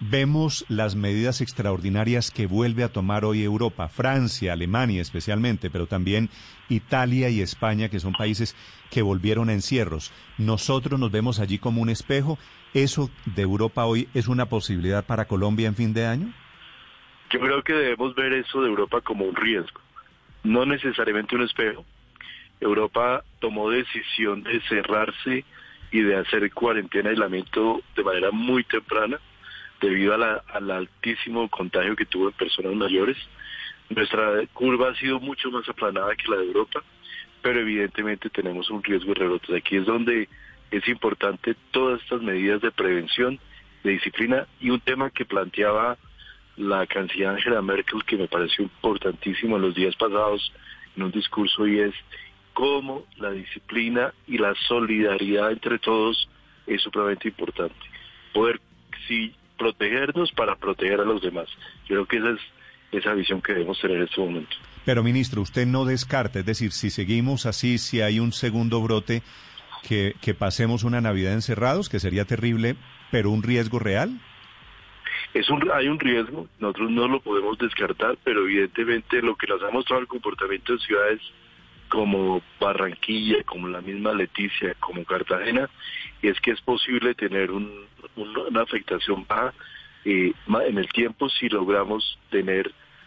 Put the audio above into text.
Vemos las medidas extraordinarias que vuelve a tomar hoy Europa, Francia, Alemania especialmente, pero también Italia y España, que son países que volvieron a encierros. Nosotros nos vemos allí como un espejo. ¿Eso de Europa hoy es una posibilidad para Colombia en fin de año? Yo creo que debemos ver eso de Europa como un riesgo, no necesariamente un espejo. Europa tomó decisión de cerrarse y de hacer cuarentena y aislamiento de manera muy temprana debido al altísimo contagio que tuvo en personas mayores. Nuestra curva ha sido mucho más aplanada que la de Europa, pero evidentemente tenemos un riesgo de rebrotes. Aquí es donde es importante todas estas medidas de prevención, de disciplina y un tema que planteaba la canciller Angela Merkel que me pareció importantísimo en los días pasados en un discurso y es cómo la disciplina y la solidaridad entre todos es supremamente importante. Poder sí protegernos para proteger a los demás. Yo creo que esa es esa visión que debemos tener en este momento. Pero ministro, usted no descarta, es decir, si seguimos así, si hay un segundo brote, que, que pasemos una Navidad encerrados, que sería terrible, pero un riesgo real. Es un, hay un riesgo, nosotros no lo podemos descartar, pero evidentemente lo que nos ha mostrado el comportamiento de ciudades como Barranquilla, como la misma Leticia, como Cartagena, es que es posible tener un, una afectación baja eh, en el tiempo si logramos tener